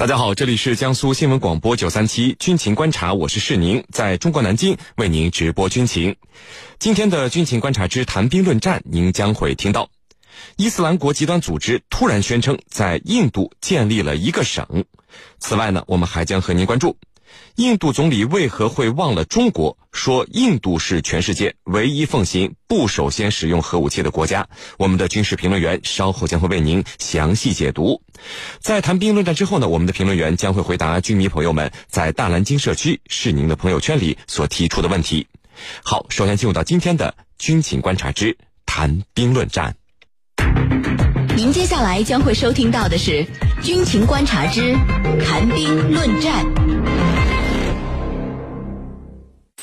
大家好，这里是江苏新闻广播九三七军情观察，我是世宁，在中国南京为您直播军情。今天的军情观察之谈兵论战，您将会听到伊斯兰国极端组织突然宣称在印度建立了一个省。此外呢，我们还将和您关注。印度总理为何会忘了中国？说印度是全世界唯一奉行不首先使用核武器的国家。我们的军事评论员稍后将会为您详细解读。在谈兵论战之后呢，我们的评论员将会回答军迷朋友们在大蓝鲸社区是您的朋友圈里所提出的问题。好，首先进入到今天的军情观察之谈兵论战。您接下来将会收听到的是军情观察之谈兵论战。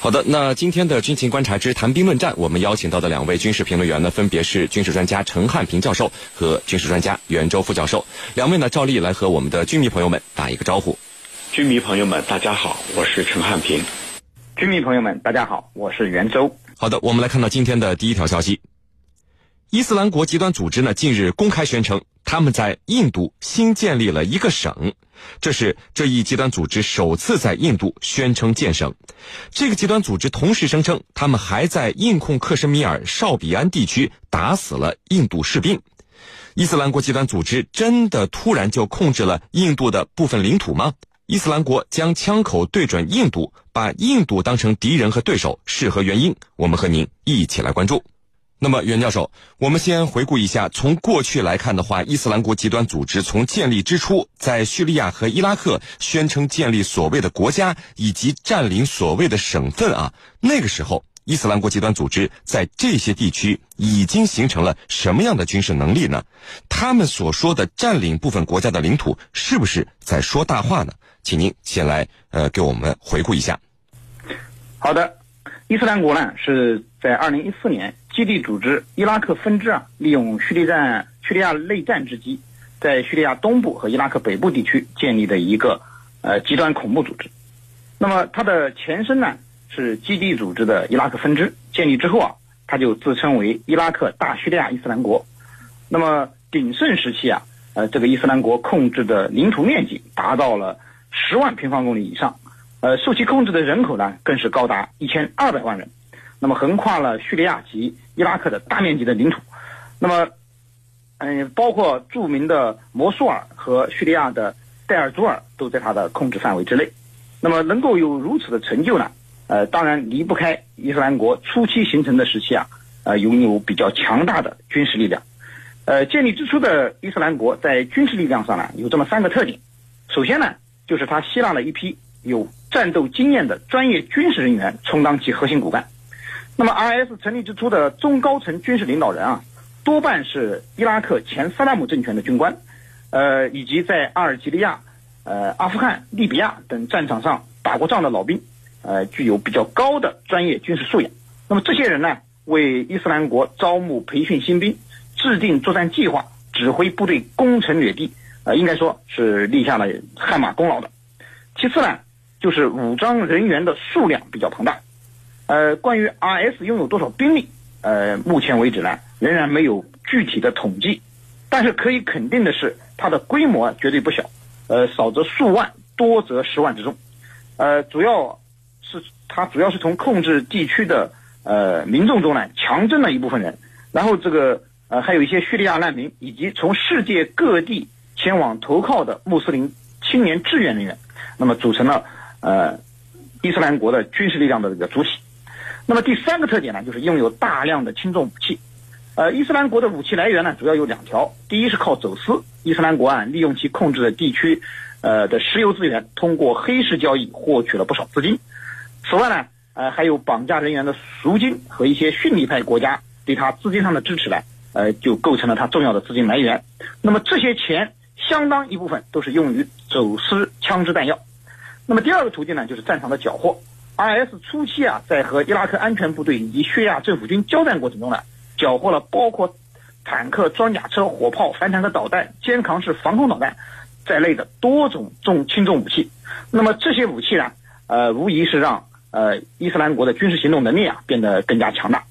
好的，那今天的军情观察之谈兵论战，我们邀请到的两位军事评论员呢，分别是军事专家陈汉平教授和军事专家袁周副教授。两位呢，照例来和我们的军迷朋友们打一个招呼。军迷朋友们，大家好，我是陈汉平。军迷朋友们，大家好，我是袁周。好的，我们来看到今天的第一条消息。伊斯兰国极端组织呢，近日公开宣称，他们在印度新建立了一个省。这是这一极端组织首次在印度宣称建省。这个极端组织同时声称，他们还在印控克什米尔绍比安地区打死了印度士兵。伊斯兰国极端组织真的突然就控制了印度的部分领土吗？伊斯兰国将枪口对准印度，把印度当成敌人和对手，是何原因？我们和您一起来关注。那么，袁教授，我们先回顾一下，从过去来看的话，伊斯兰国极端组织从建立之初，在叙利亚和伊拉克宣称建立所谓的国家以及占领所谓的省份啊，那个时候，伊斯兰国极端组织在这些地区已经形成了什么样的军事能力呢？他们所说的占领部分国家的领土，是不是在说大话呢？请您先来呃给我们回顾一下。好的，伊斯兰国呢是在二零一四年。基地组织伊拉克分支啊，利用叙利亚叙利亚内战之机，在叙利亚东部和伊拉克北部地区建立的一个呃极端恐怖组织。那么它的前身呢是基地组织的伊拉克分支，建立之后啊，它就自称为伊拉克大叙利亚伊斯兰国。那么鼎盛时期啊，呃，这个伊斯兰国控制的领土面积达到了十万平方公里以上，呃，受其控制的人口呢更是高达一千二百万人。那么横跨了叙利亚及伊拉克的大面积的领土，那么，嗯，包括著名的摩苏尔和叙利亚的代尔祖尔都在他的控制范围之内。那么能够有如此的成就呢？呃，当然离不开伊斯兰国初期形成的时期啊，呃，拥有比较强大的军事力量。呃，建立之初的伊斯兰国在军事力量上呢，有这么三个特点。首先呢，就是他吸纳了一批有战斗经验的专业军事人员充当其核心骨干。那么，IS 成立之初的中高层军事领导人啊，多半是伊拉克前萨达姆政权的军官，呃，以及在阿尔及利亚、呃、阿富汗、利比亚等战场上打过仗的老兵，呃，具有比较高的专业军事素养。那么这些人呢，为伊斯兰国招募、培训新兵，制定作战计划，指挥部队攻城掠地，呃，应该说是立下了汗马功劳的。其次呢，就是武装人员的数量比较庞大。呃，关于 RS 拥有多少兵力，呃，目前为止呢，仍然没有具体的统计，但是可以肯定的是，它的规模绝对不小，呃，少则数万，多则十万之众，呃，主要是它主要是从控制地区的呃民众中呢强征了一部分人，然后这个呃还有一些叙利亚难民，以及从世界各地前往投靠的穆斯林青年志愿人员，那么组成了呃伊斯兰国的军事力量的这个主体。那么第三个特点呢，就是拥有大量的轻重武器。呃，伊斯兰国的武器来源呢，主要有两条：第一是靠走私，伊斯兰国啊利用其控制的地区，呃的石油资源，通过黑市交易获取了不少资金。此外呢，呃还有绑架人员的赎金和一些逊尼派国家对他资金上的支持呢，呃就构成了他重要的资金来源。那么这些钱相当一部分都是用于走私枪支弹药。那么第二个途径呢，就是战场的缴获。IS 初期啊，在和伊拉克安全部队以及叙利亚政府军交战过程中呢，缴获了包括坦克、装甲车、火炮、反坦克导弹、肩扛式防空导弹在内的多种重轻重武器。那么这些武器呢，呃，无疑是让呃伊斯兰国的军事行动能力啊变得更加强大。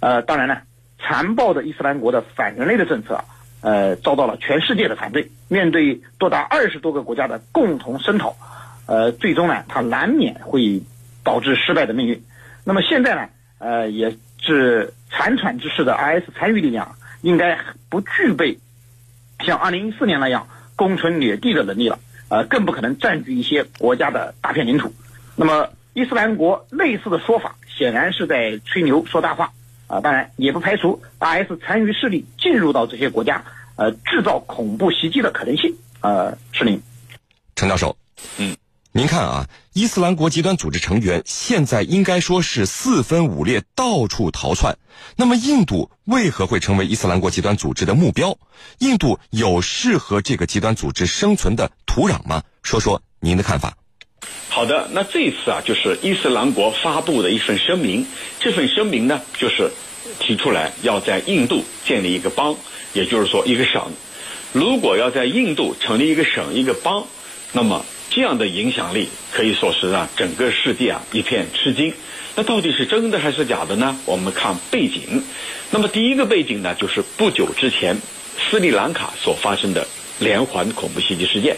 呃，当然呢，残暴的伊斯兰国的反人类的政策，呃，遭到了全世界的反对。面对多达二十多个国家的共同声讨，呃，最终呢，它难免会导致失败的命运。那么现在呢，呃，也是残喘之势的 IS 参与力量应该不具备像2014年那样攻城略地的能力了，呃，更不可能占据一些国家的大片领土。那么伊斯兰国类似的说法，显然是在吹牛说大话啊！当然，也不排除 IS 残余势力进入到这些国家。呃，制造恐怖袭击的可能性，呃，是您，陈教授，嗯，您看啊，伊斯兰国极端组织成员现在应该说是四分五裂，到处逃窜。那么，印度为何会成为伊斯兰国极端组织的目标？印度有适合这个极端组织生存的土壤吗？说说您的看法。好的，那这一次啊，就是伊斯兰国发布的一份声明，这份声明呢，就是提出来要在印度建立一个邦。也就是说，一个省，如果要在印度成立一个省、一个邦，那么这样的影响力可以说是让整个世界啊一片吃惊。那到底是真的还是假的呢？我们看背景。那么第一个背景呢，就是不久之前斯里兰卡所发生的连环恐怖袭击事件。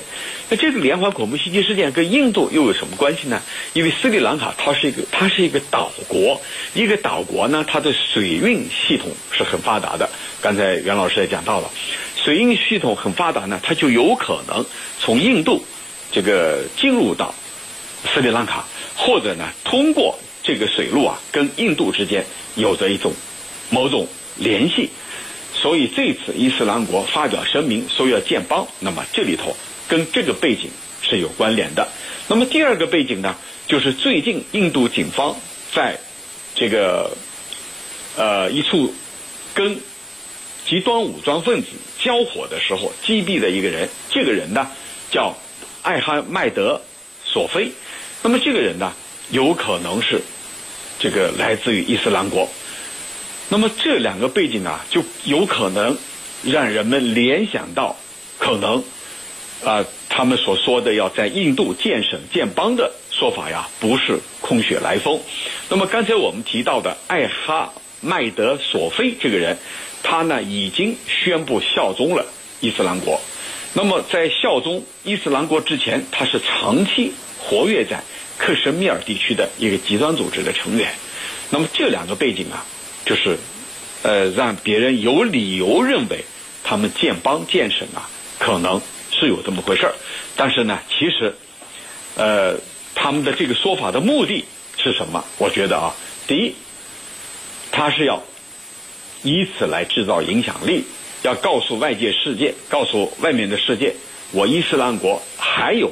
那这个连环恐怖袭击事件跟印度又有什么关系呢？因为斯里兰卡它是一个它是一个岛国，一个岛国呢，它的水运系统是很发达的。刚才袁老师也讲到了，水运系统很发达呢，它就有可能从印度这个进入到斯里兰卡，或者呢通过这个水路啊跟印度之间有着一种某种联系。所以这次伊斯兰国发表声明说要建邦，那么这里头跟这个背景是有关联的。那么第二个背景呢，就是最近印度警方在这个呃一处跟极端武装分子交火的时候击毙的一个人，这个人呢叫艾哈迈德索菲。那么这个人呢，有可能是这个来自于伊斯兰国。那么这两个背景啊，就有可能让人们联想到，可能啊，他们所说的要在印度建省建邦的说法呀，不是空穴来风。那么刚才我们提到的艾哈迈德索菲这个人。他呢已经宣布效忠了伊斯兰国，那么在效忠伊斯兰国之前，他是长期活跃在克什米尔地区的一个极端组织的成员。那么这两个背景啊，就是呃让别人有理由认为他们建邦建省啊，可能是有这么回事儿。但是呢，其实呃他们的这个说法的目的是什么？我觉得啊，第一，他是要。以此来制造影响力，要告诉外界世界，告诉外面的世界，我伊斯兰国还有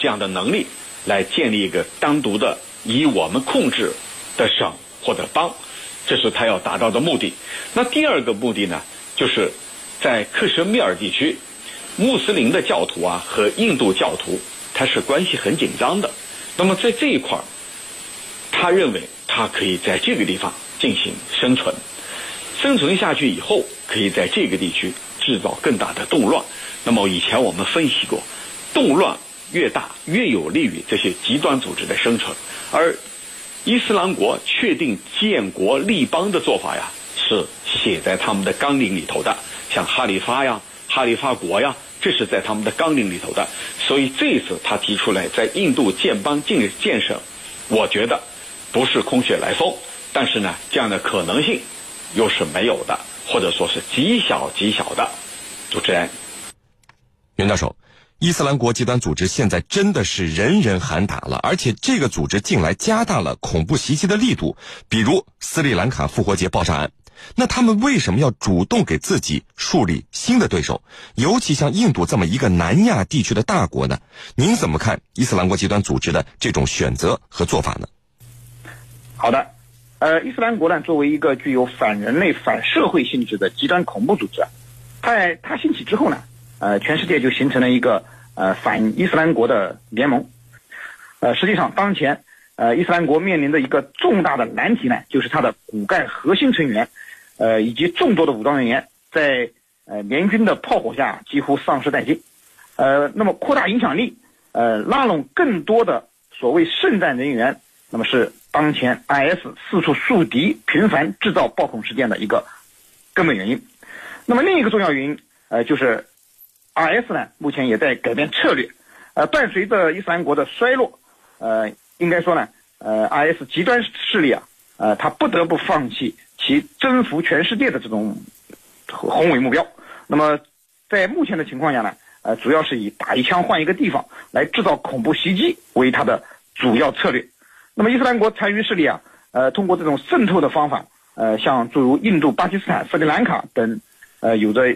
这样的能力来建立一个单独的以我们控制的省或者邦，这是他要达到的目的。那第二个目的呢，就是在克什米尔地区，穆斯林的教徒啊和印度教徒他是关系很紧张的。那么在这一块儿，他认为他可以在这个地方进行生存。生存下去以后，可以在这个地区制造更大的动乱。那么以前我们分析过，动乱越大，越有利于这些极端组织的生存。而伊斯兰国确定建国立邦的做法呀，是写在他们的纲领里头的，像哈里发呀、哈里发国呀，这是在他们的纲领里头的。所以这次他提出来在印度建邦建建设，我觉得不是空穴来风。但是呢，这样的可能性。又是没有的，或者说是极小极小的。主持人，袁教授，伊斯兰国极端组织现在真的是人人喊打了，而且这个组织近来加大了恐怖袭击的力度，比如斯里兰卡复活节爆炸案。那他们为什么要主动给自己树立新的对手？尤其像印度这么一个南亚地区的大国呢？您怎么看伊斯兰国极端组织的这种选择和做法呢？好的。呃，伊斯兰国呢，作为一个具有反人类、反社会性质的极端恐怖组织，在它兴起之后呢，呃，全世界就形成了一个呃反伊斯兰国的联盟。呃，实际上，当前呃伊斯兰国面临的一个重大的难题呢，就是它的骨干核心成员，呃，以及众多的武装人员在呃联军的炮火下几乎丧失殆尽。呃，那么扩大影响力，呃，拉拢更多的所谓圣战人员，那么是。当前 IS 四处树敌、频繁制造爆恐事件的一个根本原因。那么另一个重要原因，呃，就是 IS 呢，目前也在改变策略。呃，伴随着伊斯兰国的衰落，呃，应该说呢，呃，IS 极端势力啊，呃，他不得不放弃其征服全世界的这种宏伟目标。那么，在目前的情况下呢，呃，主要是以打一枪换一个地方来制造恐怖袭击为他的主要策略。那么，伊斯兰国残余势力啊，呃，通过这种渗透的方法，呃，像诸如印度、巴基斯坦、斯里兰卡等，呃，有着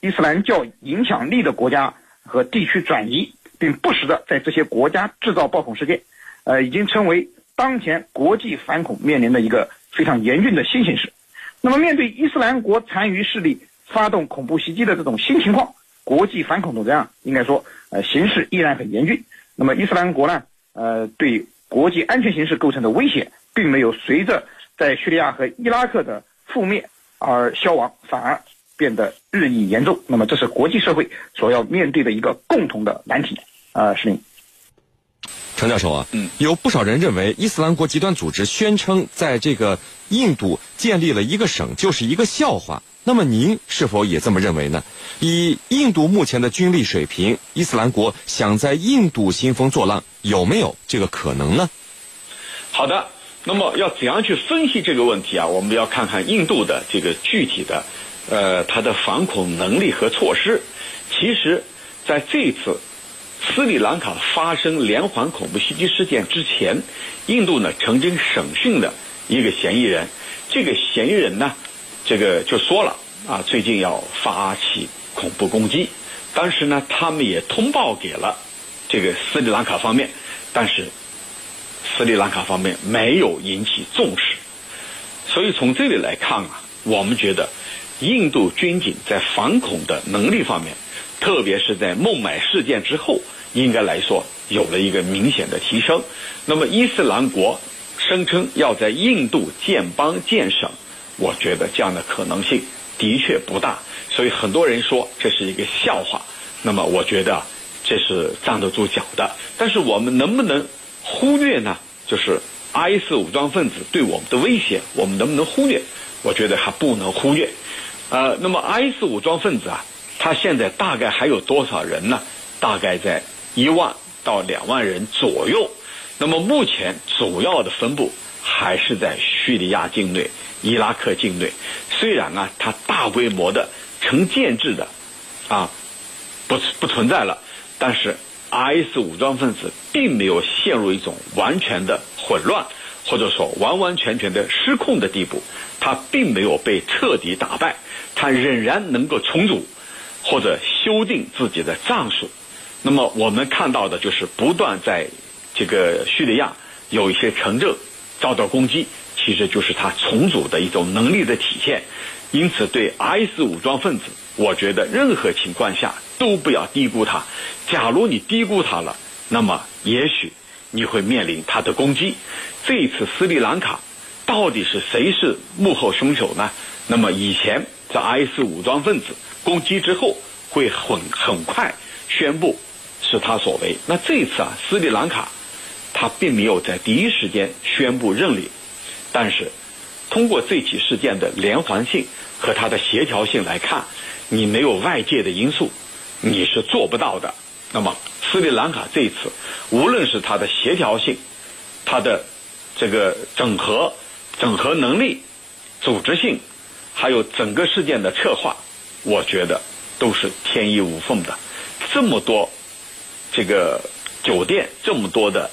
伊斯兰教影响力的国家和地区转移。并不时的在这些国家制造暴恐事件，呃，已经成为当前国际反恐面临的一个非常严峻的新形势。那么，面对伊斯兰国残余势力发动恐怖袭击的这种新情况，国际反恐斗争啊，应该说，呃，形势依然很严峻。那么，伊斯兰国呢，呃，对国际安全形势构成的威胁，并没有随着在叙利亚和伊拉克的覆灭而消亡，反而。变得日益严重，那么这是国际社会所要面对的一个共同的难题啊，是林。程教授啊，嗯，有不少人认为伊斯兰国极端组织宣称在这个印度建立了一个省就是一个笑话，那么您是否也这么认为呢？以印度目前的军力水平，伊斯兰国想在印度兴风作浪，有没有这个可能呢？好的，那么要怎样去分析这个问题啊？我们要看看印度的这个具体的。呃，它的反恐能力和措施，其实，在这次斯里兰卡发生连环恐怖袭击事件之前，印度呢曾经审讯了一个嫌疑人，这个嫌疑人呢，这个就说了啊，最近要发起恐怖攻击，当时呢，他们也通报给了这个斯里兰卡方面，但是斯里兰卡方面没有引起重视，所以从这里来看啊，我们觉得。印度军警在反恐的能力方面，特别是在孟买事件之后，应该来说有了一个明显的提升。那么伊斯兰国声称要在印度建邦建省，我觉得这样的可能性的确不大。所以很多人说这是一个笑话。那么我觉得这是站得住脚的。但是我们能不能忽略呢？就是 IS 武装分子对我们的威胁，我们能不能忽略？我觉得还不能忽略。呃，那么 IS 武装分子啊，他现在大概还有多少人呢？大概在一万到两万人左右。那么目前主要的分布还是在叙利亚境内、伊拉克境内。虽然啊，它大规模的成建制的啊不不存在了，但是 IS 武装分子并没有陷入一种完全的混乱，或者说完完全全的失控的地步。它并没有被彻底打败。他仍然能够重组或者修订自己的战术，那么我们看到的就是不断在这个叙利亚有一些城镇遭到攻击，其实就是他重组的一种能力的体现。因此，对 IS 武装分子，我觉得任何情况下都不要低估他。假如你低估他了，那么也许你会面临他的攻击。这一次斯里兰卡到底是谁是幕后凶手呢？那么以前。在 IS 武装分子攻击之后，会很很快宣布是他所为。那这一次啊，斯里兰卡他并没有在第一时间宣布认领，但是通过这起事件的连环性和它的协调性来看，你没有外界的因素，你是做不到的。那么斯里兰卡这一次，无论是它的协调性、它的这个整合、整合能力、组织性。还有整个事件的策划，我觉得都是天衣无缝的。这么多这个酒店，这么多的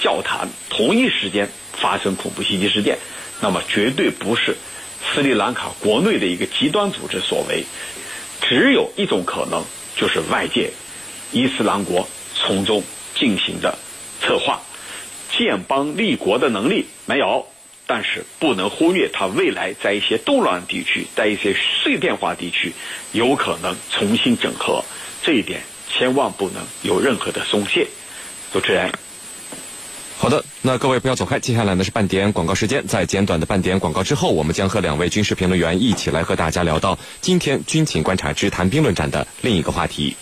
教堂，同一时间发生恐怖袭击事件，那么绝对不是斯里兰卡国内的一个极端组织所为。只有一种可能，就是外界伊斯兰国从中进行的策划，建邦立国的能力没有。但是不能忽略，它未来在一些动乱地区，在一些碎片化地区，有可能重新整合。这一点千万不能有任何的松懈。主持人，好的，那各位不要走开，接下来呢是半点广告时间。在简短的半点广告之后，我们将和两位军事评论员一起来和大家聊到今天军情观察之谈兵论战的另一个话题。